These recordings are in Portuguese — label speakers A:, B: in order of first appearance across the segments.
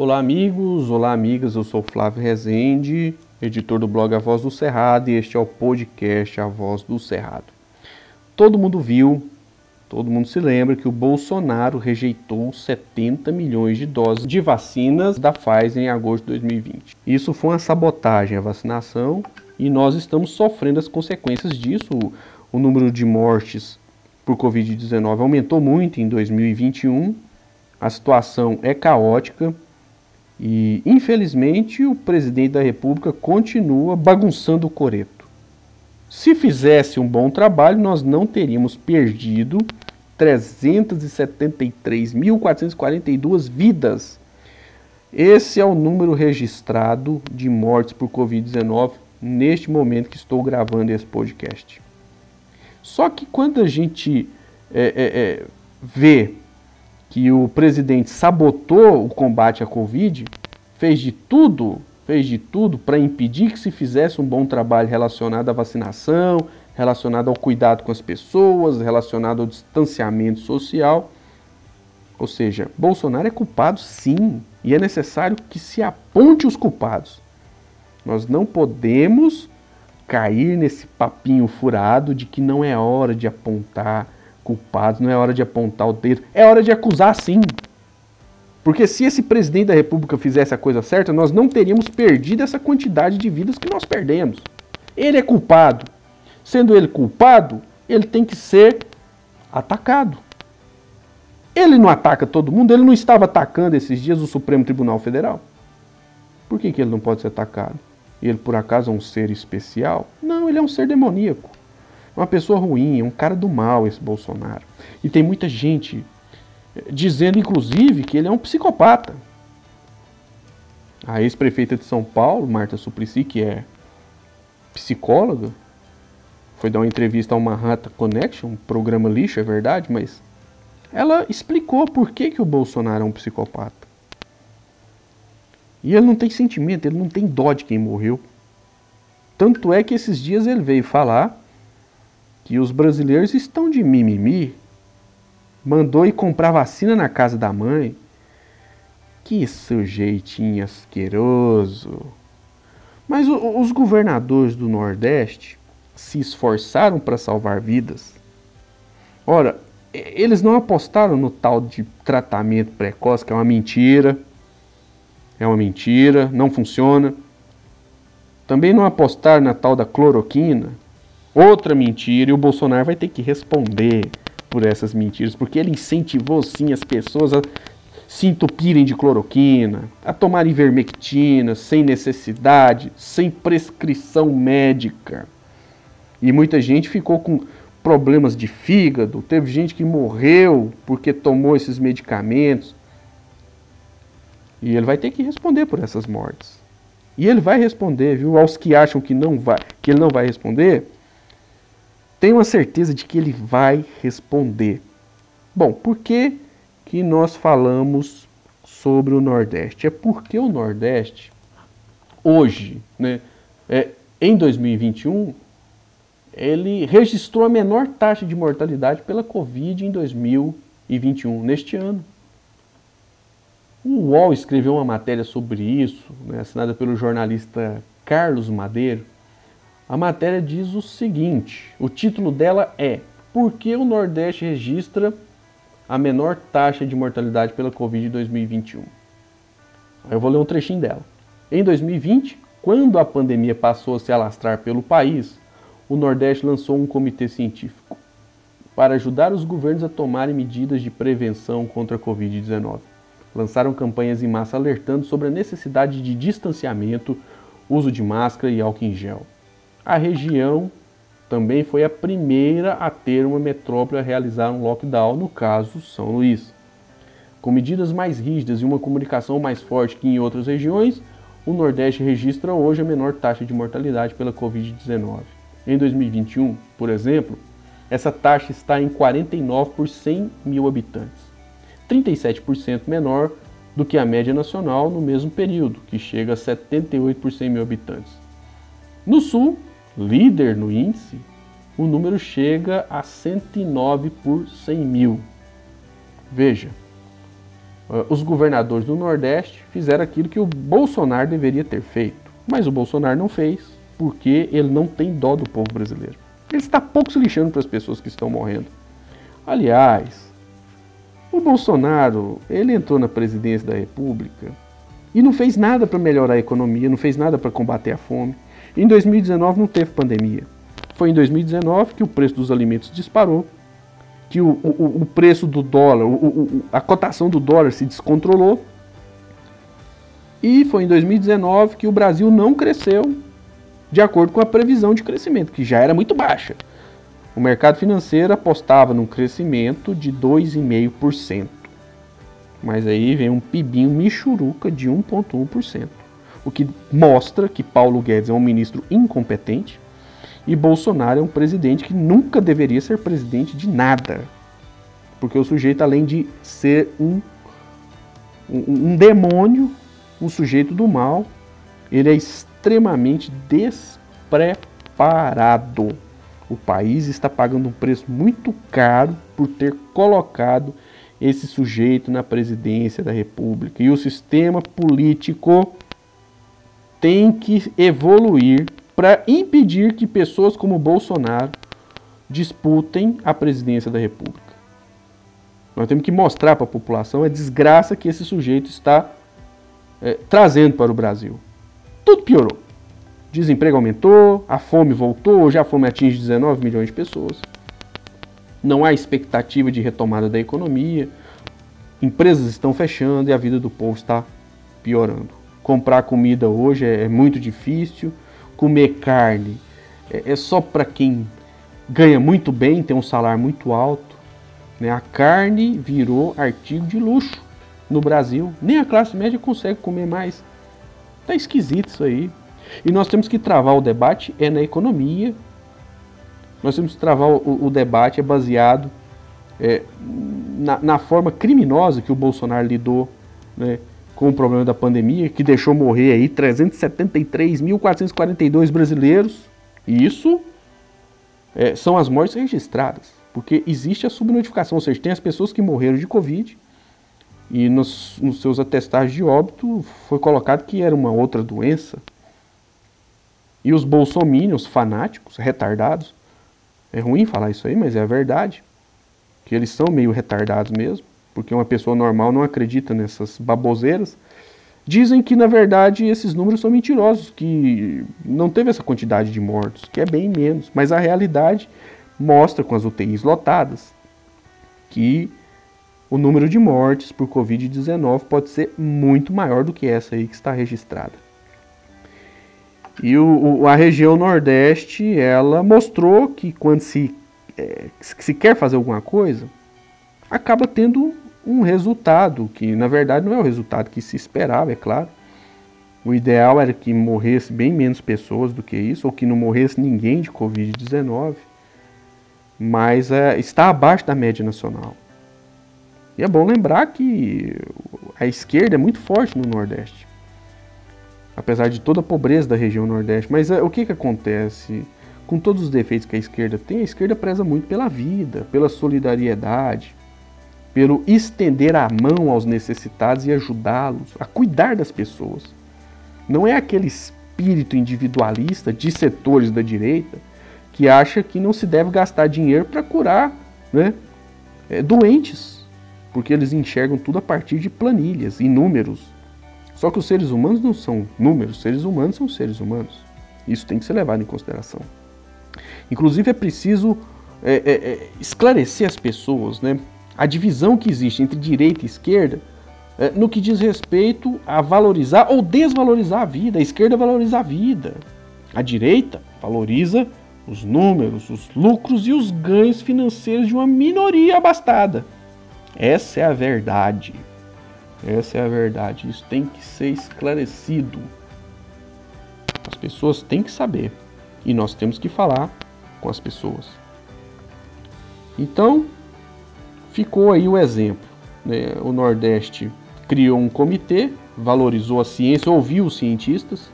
A: Olá amigos, olá amigas, eu sou Flávio Rezende, editor do blog A Voz do Cerrado e este é o podcast A Voz do Cerrado. Todo mundo viu, todo mundo se lembra que o Bolsonaro rejeitou 70 milhões de doses de vacinas da Pfizer em agosto de 2020. Isso foi uma sabotagem à vacinação e nós estamos sofrendo as consequências disso. O número de mortes por Covid-19 aumentou muito em 2021, a situação é caótica e, infelizmente, o presidente da República continua bagunçando o coreto. Se fizesse um bom trabalho, nós não teríamos perdido 373.442 vidas. Esse é o número registrado de mortes por Covid-19 neste momento que estou gravando esse podcast. Só que quando a gente é, é, é, vê que o presidente sabotou o combate à Covid, fez de tudo, fez de tudo para impedir que se fizesse um bom trabalho relacionado à vacinação, relacionado ao cuidado com as pessoas, relacionado ao distanciamento social. Ou seja, Bolsonaro é culpado sim, e é necessário que se aponte os culpados. Nós não podemos cair nesse papinho furado de que não é hora de apontar culpados, não é hora de apontar o dedo, é hora de acusar sim. Porque se esse presidente da República fizesse a coisa certa, nós não teríamos perdido essa quantidade de vidas que nós perdemos. Ele é culpado. Sendo ele culpado, ele tem que ser atacado. Ele não ataca todo mundo, ele não estava atacando esses dias o Supremo Tribunal Federal. Por que, que ele não pode ser atacado? Ele por acaso é um ser especial? Não, ele é um ser demoníaco uma pessoa ruim, um cara do mal esse Bolsonaro. E tem muita gente eh, dizendo, inclusive, que ele é um psicopata. A ex-prefeita de São Paulo, Marta Suplicy, que é psicóloga, foi dar uma entrevista ao Manhattan Connection, um programa lixo, é verdade, mas ela explicou por que, que o Bolsonaro é um psicopata. E ele não tem sentimento, ele não tem dó de quem morreu. Tanto é que esses dias ele veio falar que os brasileiros estão de mimimi. Mandou ir comprar vacina na casa da mãe. Que sujeitinho asqueroso. Mas o, os governadores do Nordeste se esforçaram para salvar vidas. Ora, eles não apostaram no tal de tratamento precoce, que é uma mentira. É uma mentira, não funciona. Também não apostaram na tal da cloroquina, Outra mentira, e o Bolsonaro vai ter que responder por essas mentiras, porque ele incentivou sim as pessoas a se entupirem de cloroquina, a tomarem ivermectina sem necessidade, sem prescrição médica. E muita gente ficou com problemas de fígado, teve gente que morreu porque tomou esses medicamentos. E ele vai ter que responder por essas mortes. E ele vai responder, viu? Aos que acham que não vai, que ele não vai responder, tenho a certeza de que ele vai responder. Bom, por que, que nós falamos sobre o Nordeste? É porque o Nordeste, hoje, né, é, em 2021, ele registrou a menor taxa de mortalidade pela Covid em 2021, neste ano. O UOL escreveu uma matéria sobre isso, né, assinada pelo jornalista Carlos Madeiro, a matéria diz o seguinte: o título dela é Por que o Nordeste registra a menor taxa de mortalidade pela Covid em 2021? Eu vou ler um trechinho dela. Em 2020, quando a pandemia passou a se alastrar pelo país, o Nordeste lançou um comitê científico para ajudar os governos a tomarem medidas de prevenção contra a Covid-19. Lançaram campanhas em massa alertando sobre a necessidade de distanciamento, uso de máscara e álcool em gel. A região também foi a primeira a ter uma metrópole a realizar um lockdown, no caso São Luís. Com medidas mais rígidas e uma comunicação mais forte que em outras regiões, o Nordeste registra hoje a menor taxa de mortalidade pela Covid-19. Em 2021, por exemplo, essa taxa está em 49 por 100 mil habitantes, 37% menor do que a média nacional no mesmo período, que chega a 78 por 100 mil habitantes. No Sul, líder no índice, o número chega a 109 por 100 mil. Veja, uh, os governadores do Nordeste fizeram aquilo que o Bolsonaro deveria ter feito. Mas o Bolsonaro não fez, porque ele não tem dó do povo brasileiro. Ele está pouco se lixando para as pessoas que estão morrendo. Aliás, o Bolsonaro, ele entrou na presidência da República e não fez nada para melhorar a economia, não fez nada para combater a fome. Em 2019 não teve pandemia. Foi em 2019 que o preço dos alimentos disparou, que o, o, o preço do dólar, o, a cotação do dólar se descontrolou. E foi em 2019 que o Brasil não cresceu de acordo com a previsão de crescimento, que já era muito baixa. O mercado financeiro apostava num crescimento de 2,5%. Mas aí vem um pibinho michuruca de 1,1%. O que mostra que Paulo Guedes é um ministro incompetente e Bolsonaro é um presidente que nunca deveria ser presidente de nada. Porque o sujeito, além de ser um, um, um demônio, um sujeito do mal, ele é extremamente despreparado. O país está pagando um preço muito caro por ter colocado esse sujeito na presidência da República. E o sistema político tem que evoluir para impedir que pessoas como Bolsonaro disputem a presidência da República. Nós temos que mostrar para a população a desgraça que esse sujeito está é, trazendo para o Brasil. Tudo piorou. Desemprego aumentou, a fome voltou, hoje a fome atinge 19 milhões de pessoas. Não há expectativa de retomada da economia, empresas estão fechando e a vida do povo está piorando. Comprar comida hoje é, é muito difícil, comer carne é, é só para quem ganha muito bem, tem um salário muito alto. Né? A carne virou artigo de luxo no Brasil. Nem a classe média consegue comer mais. Tá esquisito isso aí. E nós temos que travar o debate é na economia. Nós temos que travar o, o debate é baseado é, na, na, forma criminosa que o Bolsonaro lidou né, com o problema da pandemia, que deixou morrer aí 373.442 brasileiros. E isso é, são as mortes registradas, porque existe a subnotificação, ou seja, tem as pessoas que morreram de Covid e nos, nos seus atestados de óbito foi colocado que era uma outra doença. E os bolsomínios fanáticos, retardados, é ruim falar isso aí, mas é a verdade, que eles são meio retardados mesmo, porque uma pessoa normal não acredita nessas baboseiras, dizem que na verdade esses números são mentirosos, que não teve essa quantidade de mortos, que é bem menos, mas a realidade mostra com as UTIs lotadas que o número de mortes por Covid-19 pode ser muito maior do que essa aí que está registrada. E o, a região Nordeste, ela mostrou que quando se, é, se quer fazer alguma coisa, acaba tendo um resultado, que na verdade não é o resultado que se esperava, é claro. O ideal era que morresse bem menos pessoas do que isso, ou que não morresse ninguém de Covid-19, mas é, está abaixo da média nacional. E é bom lembrar que a esquerda é muito forte no Nordeste. Apesar de toda a pobreza da região Nordeste. Mas é, o que, que acontece? Com todos os defeitos que a esquerda tem, a esquerda preza muito pela vida, pela solidariedade, pelo estender a mão aos necessitados e ajudá-los, a cuidar das pessoas. Não é aquele espírito individualista de setores da direita que acha que não se deve gastar dinheiro para curar né, é, doentes porque eles enxergam tudo a partir de planilhas e números. Só que os seres humanos não são números, os seres humanos são seres humanos. Isso tem que ser levado em consideração. Inclusive é preciso é, é, é, esclarecer as pessoas, né? A divisão que existe entre direita e esquerda é, no que diz respeito a valorizar ou desvalorizar a vida. A esquerda valoriza a vida. A direita valoriza os números, os lucros e os ganhos financeiros de uma minoria abastada. Essa é a verdade. Essa é a verdade. Isso tem que ser esclarecido. As pessoas têm que saber. E nós temos que falar com as pessoas. Então, ficou aí o exemplo. Né? O Nordeste criou um comitê, valorizou a ciência, ouviu os cientistas,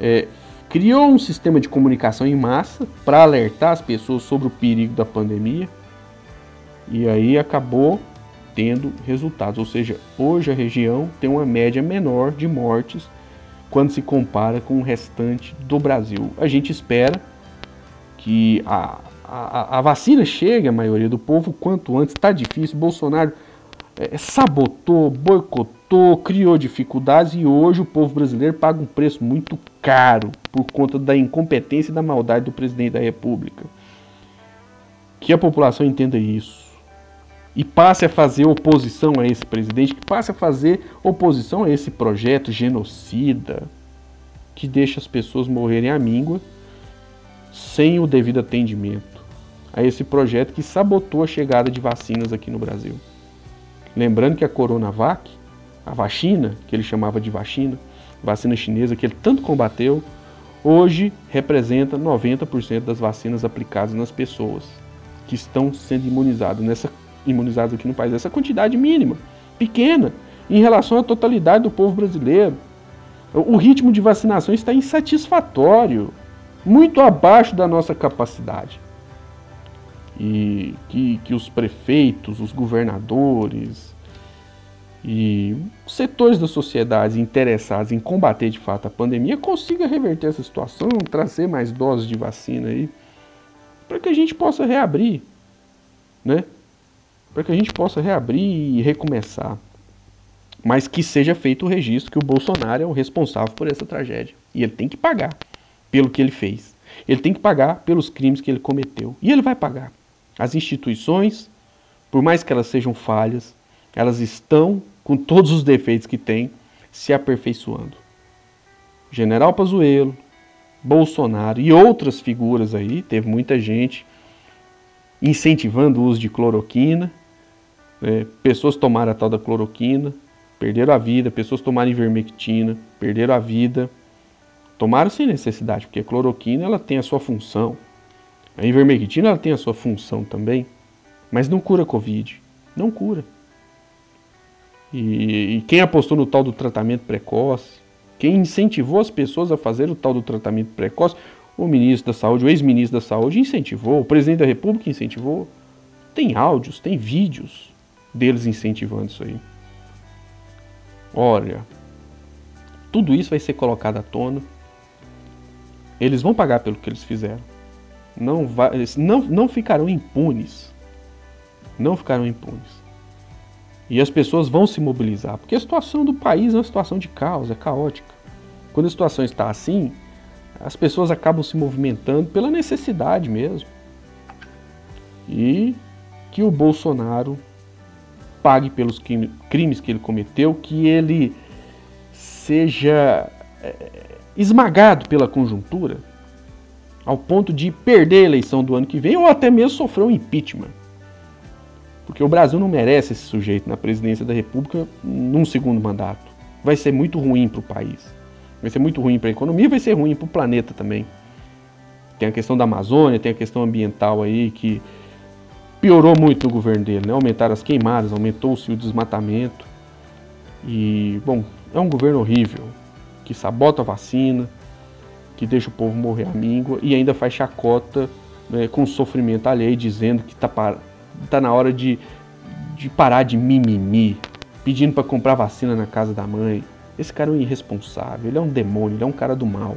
A: é, criou um sistema de comunicação em massa para alertar as pessoas sobre o perigo da pandemia. E aí acabou tendo resultados. Ou seja, hoje a região tem uma média menor de mortes quando se compara com o restante do Brasil. A gente espera que a, a, a vacina chegue à maioria do povo quanto antes. Está difícil. Bolsonaro é, sabotou, boicotou, criou dificuldades e hoje o povo brasileiro paga um preço muito caro por conta da incompetência e da maldade do presidente da República. Que a população entenda isso e passe a fazer oposição a esse presidente, que passe a fazer oposição a esse projeto genocida que deixa as pessoas morrerem à míngua sem o devido atendimento a esse projeto que sabotou a chegada de vacinas aqui no Brasil. Lembrando que a Coronavac, a vacina, que ele chamava de vacina, vacina chinesa que ele tanto combateu, hoje representa 90% das vacinas aplicadas nas pessoas que estão sendo imunizadas nessa imunizados aqui no país. Essa quantidade mínima, pequena, em relação à totalidade do povo brasileiro. O ritmo de vacinação está insatisfatório, muito abaixo da nossa capacidade. E que, que os prefeitos, os governadores e setores da sociedade interessados em combater de fato a pandemia consigam reverter essa situação, trazer mais doses de vacina aí, para que a gente possa reabrir, né? para que a gente possa reabrir e recomeçar. Mas que seja feito o registro que o Bolsonaro é o responsável por essa tragédia. E ele tem que pagar pelo que ele fez. Ele tem que pagar pelos crimes que ele cometeu. E ele vai pagar. As instituições, por mais que elas sejam falhas, elas estão, com todos os defeitos que têm, se aperfeiçoando. General Pazuello, Bolsonaro e outras figuras aí, teve muita gente incentivando o uso de cloroquina, é, pessoas tomaram a tal da cloroquina, perderam a vida, pessoas tomaram ivermectina, perderam a vida. Tomaram sem necessidade, porque a cloroquina ela tem a sua função. A ivermectina ela tem a sua função também, mas não cura Covid. Não cura. E, e quem apostou no tal do tratamento precoce, quem incentivou as pessoas a fazer o tal do tratamento precoce, o ministro da Saúde, o ex-ministro da Saúde incentivou, o presidente da República incentivou. Tem áudios, tem vídeos deles incentivando isso aí. Olha, tudo isso vai ser colocado à tona. Eles vão pagar pelo que eles fizeram. Não, vai, não, não ficarão impunes. Não ficarão impunes. E as pessoas vão se mobilizar, porque a situação do país é uma situação de caos, é caótica. Quando a situação está assim, as pessoas acabam se movimentando pela necessidade mesmo. E que o Bolsonaro pague pelos crimes que ele cometeu, que ele seja é, esmagado pela conjuntura, ao ponto de perder a eleição do ano que vem ou até mesmo sofrer um impeachment. Porque o Brasil não merece esse sujeito na presidência da República num segundo mandato. Vai ser muito ruim para o país. Vai ser muito ruim para a economia vai ser ruim para o planeta também. Tem a questão da Amazônia, tem a questão ambiental aí que piorou muito no governo dele, né? Aumentaram as queimadas, aumentou-se o desmatamento. E, bom, é um governo horrível, que sabota a vacina, que deixa o povo morrer à míngua e ainda faz chacota né, com sofrimento alheio, dizendo que tá, tá na hora de, de parar de mimimi, pedindo para comprar vacina na casa da mãe. Esse cara é um irresponsável, ele é um demônio, ele é um cara do mal.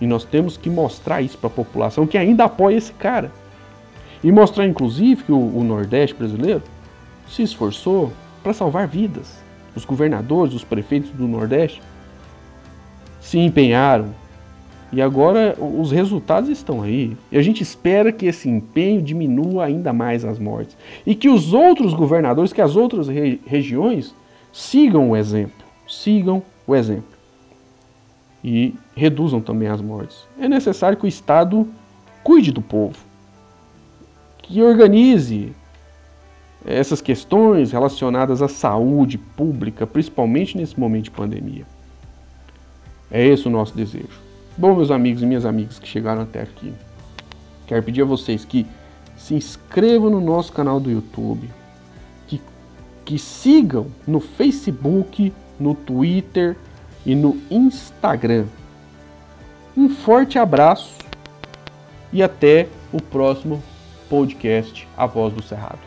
A: E nós temos que mostrar isso para a população que ainda apoia esse cara. E mostrar, inclusive, que o, o Nordeste brasileiro se esforçou para salvar vidas. Os governadores, os prefeitos do Nordeste se empenharam. E agora os resultados estão aí. E a gente espera que esse empenho diminua ainda mais as mortes. E que os outros governadores, que as outras re regiões sigam o exemplo. Sigam o exemplo. E reduzam também as mortes. É necessário que o Estado cuide do povo que organize essas questões relacionadas à saúde pública, principalmente nesse momento de pandemia. É esse o nosso desejo. Bom, meus amigos e minhas amigas que chegaram até aqui, quero pedir a vocês que se inscrevam no nosso canal do YouTube, que, que sigam no Facebook, no Twitter e no Instagram. Um forte abraço e até o próximo podcast A Voz do Cerrado.